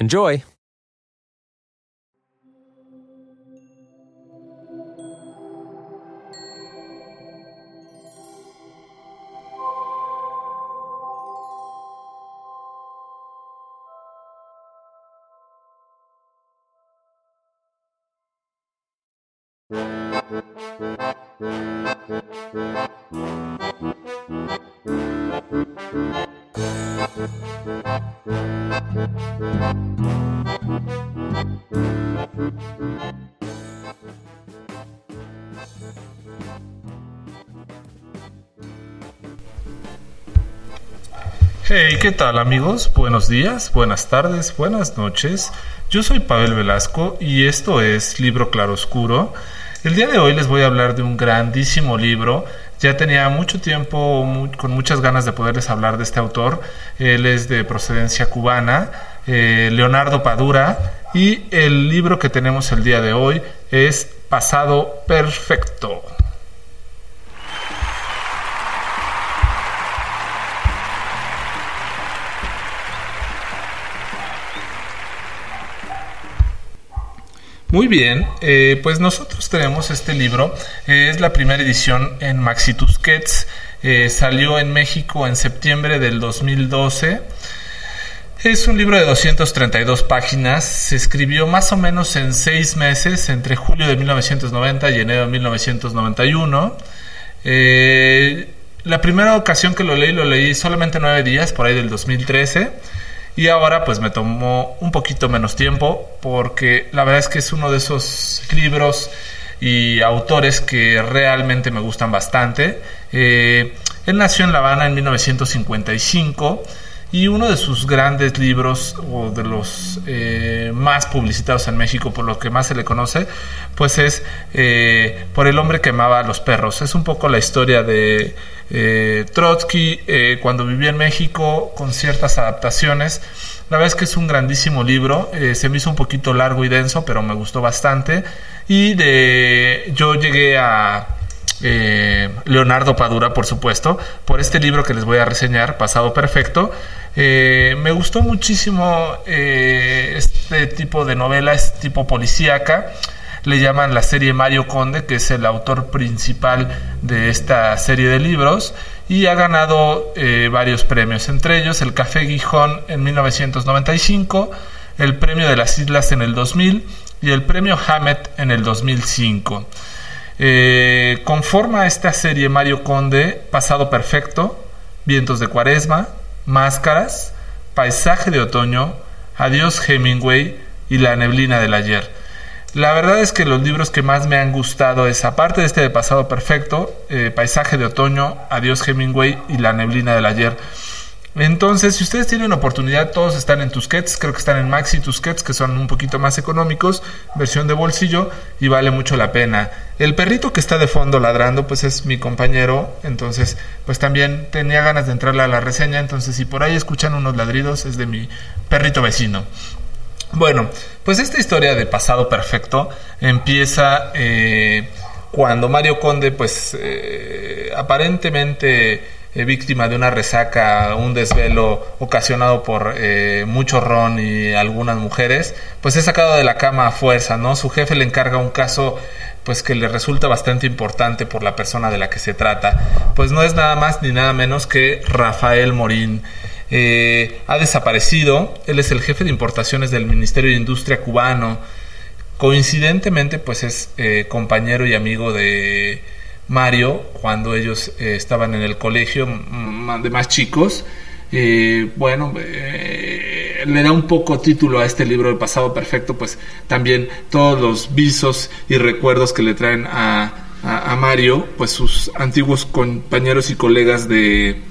Enjoy! Hey, ¿qué tal amigos? Buenos días, buenas tardes, buenas noches. Yo soy Pavel Velasco y esto es Libro Claroscuro. El día de hoy les voy a hablar de un grandísimo libro. Ya tenía mucho tiempo con muchas ganas de poderles hablar de este autor. Él es de procedencia cubana, eh, Leonardo Padura, y el libro que tenemos el día de hoy es Pasado Perfecto. Muy bien, eh, pues nosotros tenemos este libro, es la primera edición en Maxi Tusquets, eh, salió en México en septiembre del 2012. Es un libro de 232 páginas, se escribió más o menos en seis meses, entre julio de 1990 y enero de 1991. Eh, la primera ocasión que lo leí, lo leí solamente nueve días, por ahí del 2013. Y ahora pues me tomó un poquito menos tiempo porque la verdad es que es uno de esos libros y autores que realmente me gustan bastante. Eh, él nació en La Habana en 1955 y uno de sus grandes libros o de los eh, más publicitados en México por lo que más se le conoce pues es eh, por el hombre que amaba a los perros es un poco la historia de eh, Trotsky eh, cuando vivía en México con ciertas adaptaciones. La verdad es que es un grandísimo libro, eh, se me hizo un poquito largo y denso, pero me gustó bastante. Y de yo llegué a Leonardo Padura, por supuesto, por este libro que les voy a reseñar, Pasado Perfecto. me gustó muchísimo este tipo de novela, es tipo policíaca le llaman la serie Mario Conde, que es el autor principal de esta serie de libros, y ha ganado eh, varios premios, entre ellos el Café Gijón en 1995, el Premio de las Islas en el 2000 y el Premio Hammett en el 2005. Eh, conforma esta serie Mario Conde Pasado Perfecto, Vientos de Cuaresma, Máscaras, Paisaje de Otoño, Adiós Hemingway y La Neblina del Ayer. La verdad es que los libros que más me han gustado es, aparte de este de Pasado Perfecto, eh, Paisaje de Otoño, Adiós Hemingway y La Neblina del Ayer. Entonces, si ustedes tienen oportunidad, todos están en Tusquets, creo que están en Maxi Tusquets, que son un poquito más económicos, versión de bolsillo, y vale mucho la pena. El perrito que está de fondo ladrando, pues es mi compañero, entonces, pues también tenía ganas de entrarle a la reseña, entonces si por ahí escuchan unos ladridos, es de mi perrito vecino. Bueno, pues esta historia de pasado perfecto empieza eh, cuando Mario Conde, pues eh, aparentemente eh, víctima de una resaca, un desvelo ocasionado por mucho ron y algunas mujeres, pues es sacado de la cama a fuerza, ¿no? Su jefe le encarga un caso pues que le resulta bastante importante por la persona de la que se trata. Pues no es nada más ni nada menos que Rafael Morín. Eh, ha desaparecido. Él es el jefe de importaciones del Ministerio de Industria cubano. Coincidentemente, pues es eh, compañero y amigo de Mario cuando ellos eh, estaban en el colegio de más chicos. Bueno, le da un poco título a este libro, El pasado perfecto, pues también todos los visos y recuerdos que le traen a Mario, pues sus antiguos compañeros y colegas de,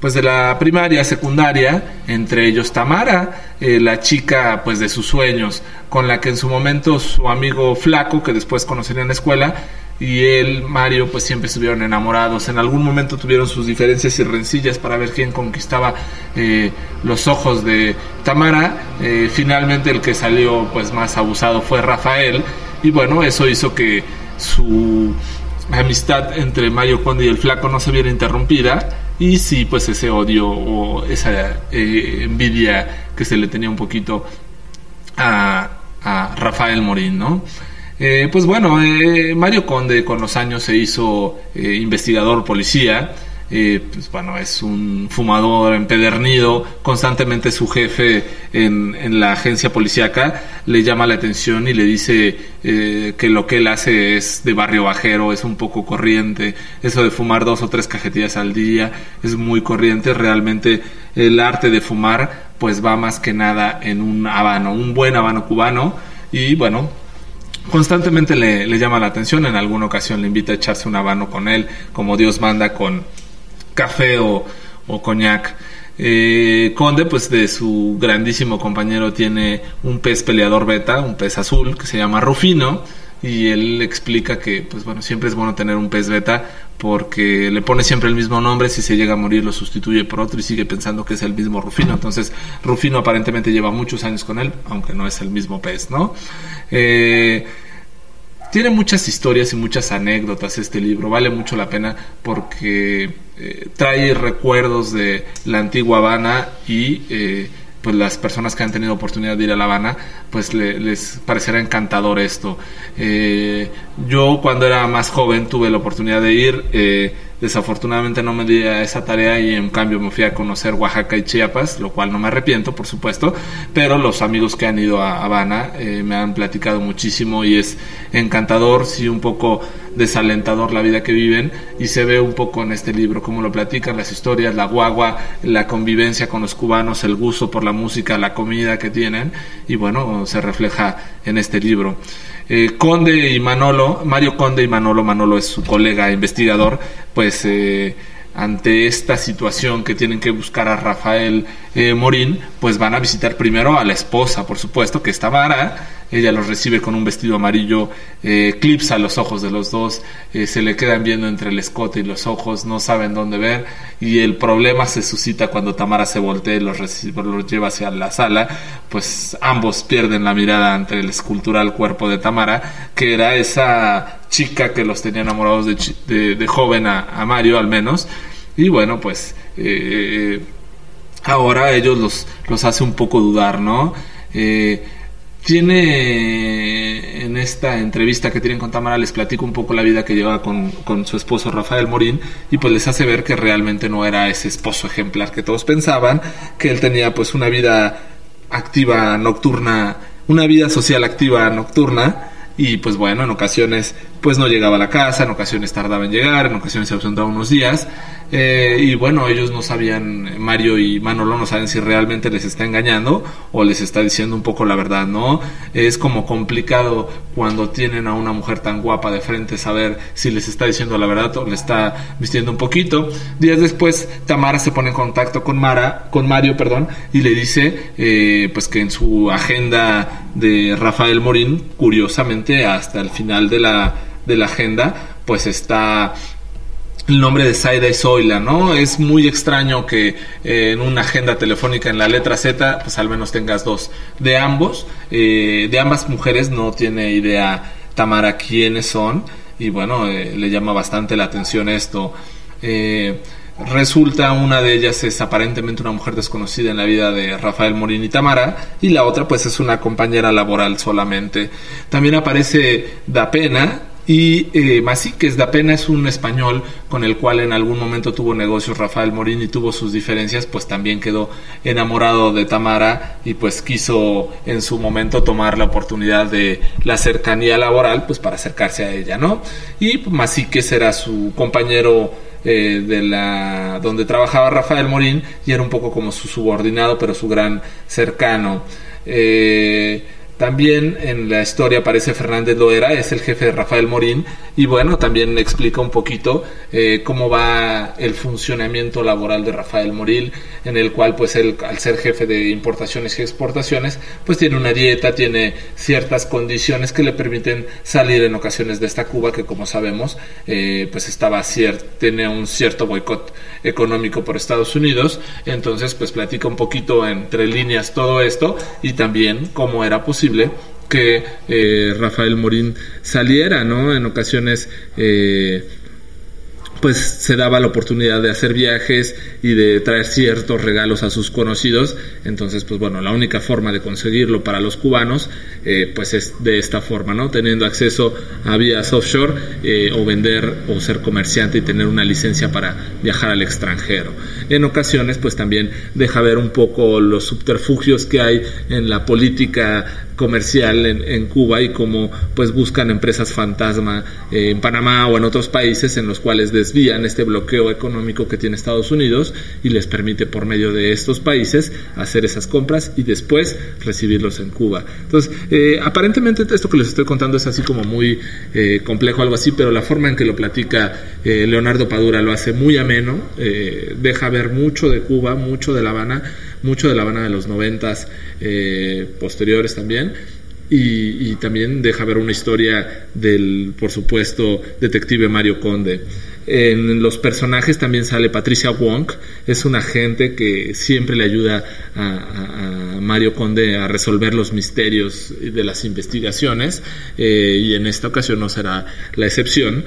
pues de la primaria, secundaria, entre ellos Tamara, eh, la chica pues de sus sueños, con la que en su momento su amigo Flaco, que después conocería en la escuela, y él, Mario, pues siempre estuvieron enamorados. En algún momento tuvieron sus diferencias y rencillas para ver quién conquistaba eh, los ojos de Tamara. Eh, finalmente el que salió pues más abusado fue Rafael, y bueno, eso hizo que su amistad entre Mario Conde y el Flaco no se viera interrumpida y sí, pues ese odio o esa eh, envidia que se le tenía un poquito a, Rafael Morín, ¿no? Eh, pues bueno, eh, Mario Conde con los años se hizo investigador policía eh, pues bueno, es un fumador empedernido, constantemente su jefe en, en la agencia policíaca le llama la atención y le dice eh, que lo que él hace es de barrio bajero, es un poco corriente, eso de fumar dos o tres cajetillas al día es muy corriente, realmente el arte de fumar pues va más que nada en un habano, un buen habano cubano. Y bueno, constantemente le, le, llama la atención. En alguna ocasión le invita a echarse un habano con él, como Dios manda con café o, o coñac. Eh, Conde, pues de su grandísimo compañero, tiene un pez peleador beta, un pez azul que se llama Rufino. Y él explica que, pues bueno, siempre es bueno tener un pez beta porque le pone siempre el mismo nombre. Si se llega a morir, lo sustituye por otro y sigue pensando que es el mismo Rufino. Entonces, Rufino aparentemente lleva muchos años con él, aunque no es el mismo pez, ¿no? Eh, tiene muchas historias y muchas anécdotas este libro, vale mucho la pena porque eh, trae recuerdos de la antigua Habana y eh, pues las personas que han tenido oportunidad de ir a La Habana pues les parecerá encantador esto. Eh, yo cuando era más joven tuve la oportunidad de ir Desafortunadamente no me di a esa tarea y en cambio me fui a conocer Oaxaca y Chiapas, lo cual no me arrepiento, por supuesto, pero los amigos que han ido a Habana eh, me han platicado muchísimo y es encantador, sí un poco desalentador la vida que viven y se ve un poco en este libro cómo lo platican, las historias, la guagua, la convivencia con los cubanos, el gusto por la música, la comida que tienen y bueno, se refleja en este libro. Eh, Conde y Manolo, Mario Conde y Manolo, Manolo es su colega investigador, pues eh, ante esta situación que tienen que buscar a Rafael eh, Morín, pues van a visitar primero a la esposa, por supuesto, que está Mara, ella los recibe con un vestido amarillo, eh, eclipsa los ojos de los dos, eh, se le quedan viendo entre el escote y los ojos, no saben dónde ver y el problema se suscita cuando Tamara se voltea y los, los lleva hacia la sala, pues ambos pierden la mirada ante el escultural cuerpo de Tamara, que era esa chica que los tenía enamorados de, de, joven a, Mario al menos, y bueno, pues eh, ahora ellos los, los hace un poco dudar, ¿no? Eh, tiene en esta entrevista que tienen con Tamara, les platico un poco la vida que lleva con, con, su esposo Rafael Morín y pues les hace ver que realmente no era ese esposo ejemplar que todos pensaban, que él tenía pues una vida activa nocturna, una vida social activa nocturna y pues bueno, en ocasiones pues no llegaba a la casa, en ocasiones tardaba en llegar, en ocasiones se ausentaba unos días eh, y bueno, ellos no sabían, Mario y Manolo no saben si realmente les está engañando o les está diciendo un poco la verdad, ¿no? Es como complicado cuando tienen a una mujer tan guapa de frente saber si les está diciendo la verdad o le está vistiendo un poquito. Días después, Tamara se pone en contacto con Mara, con Mario, perdón, y le dice eh, pues que en su agenda de Rafael Morín, curiosamente hasta el final de la, de la agenda, pues está el nombre de Saida y Zoila, ¿no? Es muy extraño que eh, en una agenda telefónica en la letra Z, pues al menos tengas dos. De ambos, eh, de ambas mujeres no tiene idea Tamara quiénes son y bueno, eh, le llama bastante la atención esto. Resulta una de ellas es aparentemente una mujer desconocida en la vida de Rafael Morín y Tamara y la otra pues es una compañera laboral solamente. También aparece Da Pena, Y eh, da Pena es un español con el cual en algún momento tuvo negocios Rafael Morín y tuvo sus diferencias, pues también quedó enamorado de Tamara y pues quiso en su momento tomar la oportunidad de la cercanía laboral pues para acercarse a ella, ¿no? Y Masiques era su compañero eh, de la donde trabajaba Rafael Morín y era un poco como su subordinado pero su gran cercano. Eh, también en la historia aparece Fernández Loera, es el jefe de Rafael Morín, y bueno, también explica un poquito eh, cómo va el funcionamiento laboral de Rafael Morín, en el cual pues él, al ser jefe de importaciones y exportaciones, pues tiene una dieta, tiene ciertas condiciones que le permiten salir en ocasiones de esta Cuba, que como sabemos, eh, pues estaba tiene un cierto boicot económico por Estados Unidos, entonces pues platica un poquito entre líneas todo esto y también cómo era posible que eh, Rafael Morín saliera, ¿no? En ocasiones eh, pues se daba la oportunidad de hacer viajes y de traer ciertos regalos a sus conocidos. Entonces, pues bueno, la única forma de conseguirlo para los cubanos, eh, pues es de esta forma, ¿no? Teniendo acceso a vías offshore o vender o ser comerciante y tener una licencia para viajar al extranjero. En ocasiones, pues también deja ver un poco los subterfugios que hay en la política comercial en, Cuba y cómo pues buscan empresas fantasma eh, en Panamá o en otros países en los cuales desvían este bloqueo económico que tiene Estados Unidos y les permite por medio de estos países hacer esas compras y después recibirlos en Cuba. Entonces, eh, aparentemente esto que les estoy contando es así como muy eh, complejo, algo así, pero la forma en que lo platica Leonardo Padura lo hace muy ameno, deja ver mucho de Cuba, mucho de La Habana, mucho de La Habana de los noventas posteriores también y, también deja ver una historia del, por supuesto, detective Mario Conde. En los personajes también sale Patricia Wong, es una agente que siempre le ayuda a, Mario Conde a resolver los misterios de las investigaciones eh, y en esta ocasión no será la excepción.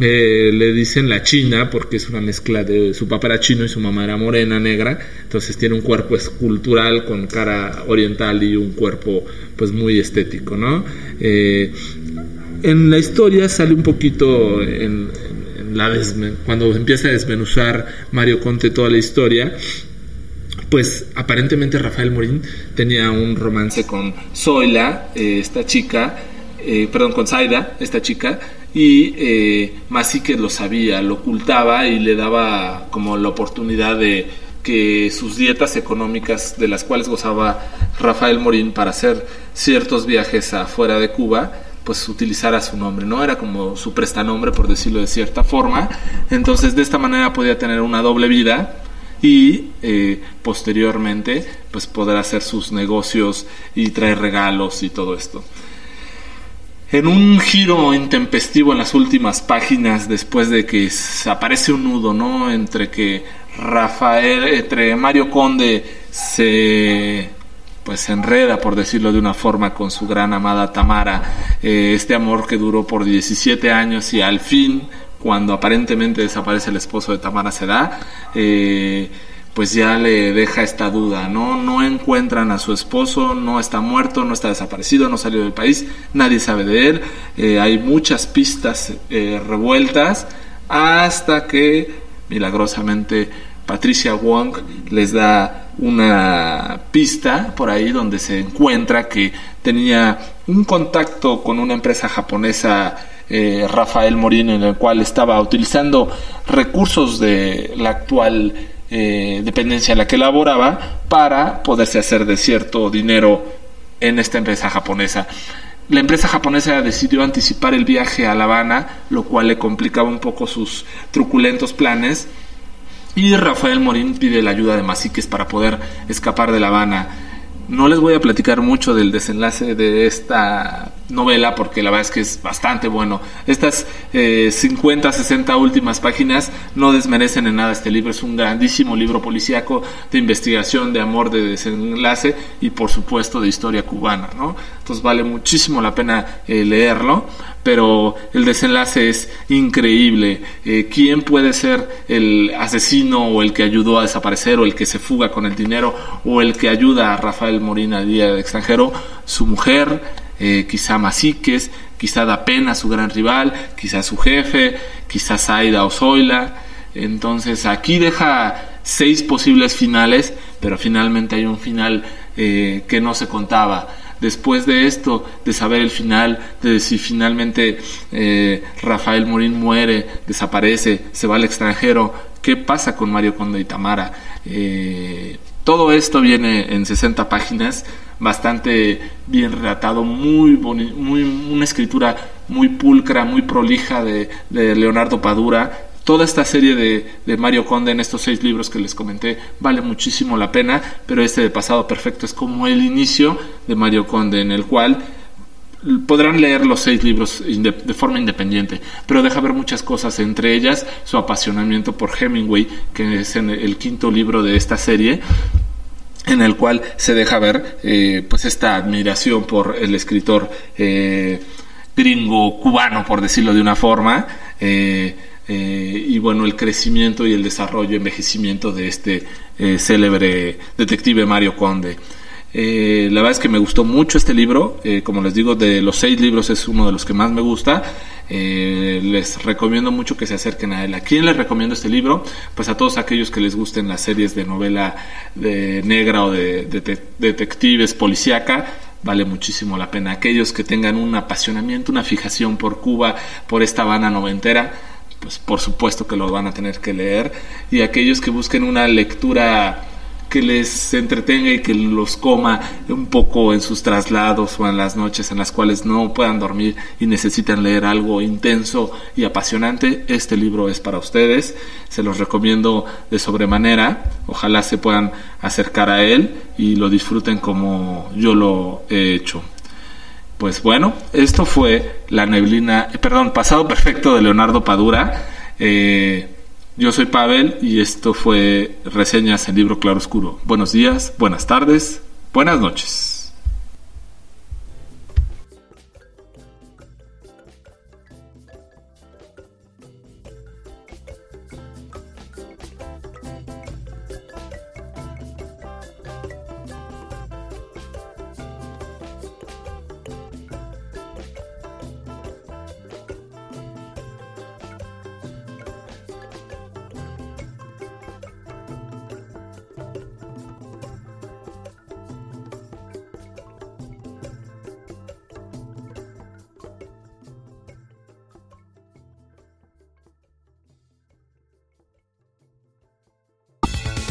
Eh, le dicen la china porque es una mezcla de su papá era chino y su mamá era morena, negra, entonces tiene un cuerpo escultural con cara oriental y un cuerpo pues muy estético, ¿no? Eh, en la historia sale un poquito en, la cuando empieza a desmenuzar Mario Conte toda la historia, pues aparentemente Rafael Morín tenía un romance con Zoila, eh, esta chica, eh, perdón, con Zaida, esta chica, y eh, que lo sabía, lo ocultaba y le daba como la oportunidad de que sus dietas económicas de las cuales gozaba Rafael Morín para hacer ciertos viajes afuera de Cuba, pues utilizara su nombre, ¿no? Era como su prestanombre, por decirlo de cierta forma. Entonces, de esta manera podía tener una doble vida y eh, posteriormente, pues poder hacer sus negocios y traer regalos y todo esto. En un giro intempestivo en las últimas páginas, después de que aparece un nudo, ¿no? Entre que Rafael, entre Mario Conde se pues se enreda, por decirlo de una forma, con su gran amada Tamara, eh, este amor que duró por 17 años y al fin, cuando aparentemente desaparece el esposo de Tamara, se da, eh, pues ya le deja esta duda, ¿no? No encuentran a su esposo, no está muerto, no está desaparecido, no salió del país, nadie sabe de él, eh, hay muchas pistas revueltas, hasta que milagrosamente Patricia Wong les da una pista por ahí donde se encuentra que tenía un contacto con una empresa japonesa eh, Rafael Morín en el cual estaba utilizando recursos de la actual eh, dependencia en la que laboraba para poderse hacer de cierto dinero en esta empresa japonesa. La empresa japonesa decidió anticipar el viaje a La Habana, lo cual le complicaba un poco sus truculentos planes y Rafael Morín pide la ayuda de Masiques para poder escapar de La Habana. No les voy a platicar mucho del desenlace de esta novela porque la verdad es que es bastante bueno. Estas 50, eh, 60 últimas páginas no desmerecen en nada este libro. Es un grandísimo libro policíaco de investigación, de amor, de desenlace y por supuesto de historia cubana. ¿no? Entonces vale muchísimo la pena eh, leerlo pero el desenlace es increíble. Eh, ¿Quién puede ser el asesino o el que ayudó a desaparecer o el que se fuga con el dinero o el que ayuda a Rafael Morín al día del extranjero? Su mujer, eh, quizá Masiques, quizá da pena su gran rival, quizá su jefe, quizá Saida o Zoila. Entonces aquí deja seis posibles finales, pero finalmente hay un final eh, que no se contaba. Después de esto, de saber el final, de si finalmente eh, Rafael Morín muere, desaparece, se va al extranjero, ¿qué pasa con Mario Conde y Tamara? Todo esto viene en 60 páginas, bastante bien relatado, muy, muy una escritura muy pulcra, muy prolija de, de Leonardo Padura, Toda esta serie de, Mario Conde en estos seis libros que les comenté vale muchísimo la pena, pero este de Pasado Perfecto es como el inicio de Mario Conde, en el cual podrán leer los seis libros de forma independiente, pero deja ver muchas cosas, entre ellas su apasionamiento por Hemingway, que es en el quinto libro de esta serie, en el cual se deja ver eh, pues esta admiración por el escritor eh, gringo cubano, por decirlo de una forma. Eh, y bueno, el crecimiento y el desarrollo, envejecimiento de este célebre detective Mario Conde. Eh, la verdad es que me gustó mucho este libro, como les digo, de los seis libros es uno de los que más me gusta. les recomiendo mucho que se acerquen a él. ¿A quién les recomiendo este libro? Pues a todos aquellos que les gusten las series de novela de negra o de, de detectives policíaca vale muchísimo la pena. Aquellos que tengan un apasionamiento, una fijación por Cuba, por esta Habana noventera, pues por supuesto que lo van a tener que leer. Y aquellos que busquen una lectura que les entretenga y que los coma un poco en sus traslados o en las noches en las cuales no puedan dormir y necesitan leer algo intenso y apasionante, este libro es para ustedes. Se los recomiendo de sobremanera. Ojalá se puedan acercar a él y lo disfruten como yo lo he hecho. Pues bueno, esto fue La neblina, eh, perdón, Pasado Perfecto de Leonardo Padura. Eh, yo soy Pavel y esto fue Reseñas en Libro Claroscuro. Buenos días, buenas tardes, buenas noches.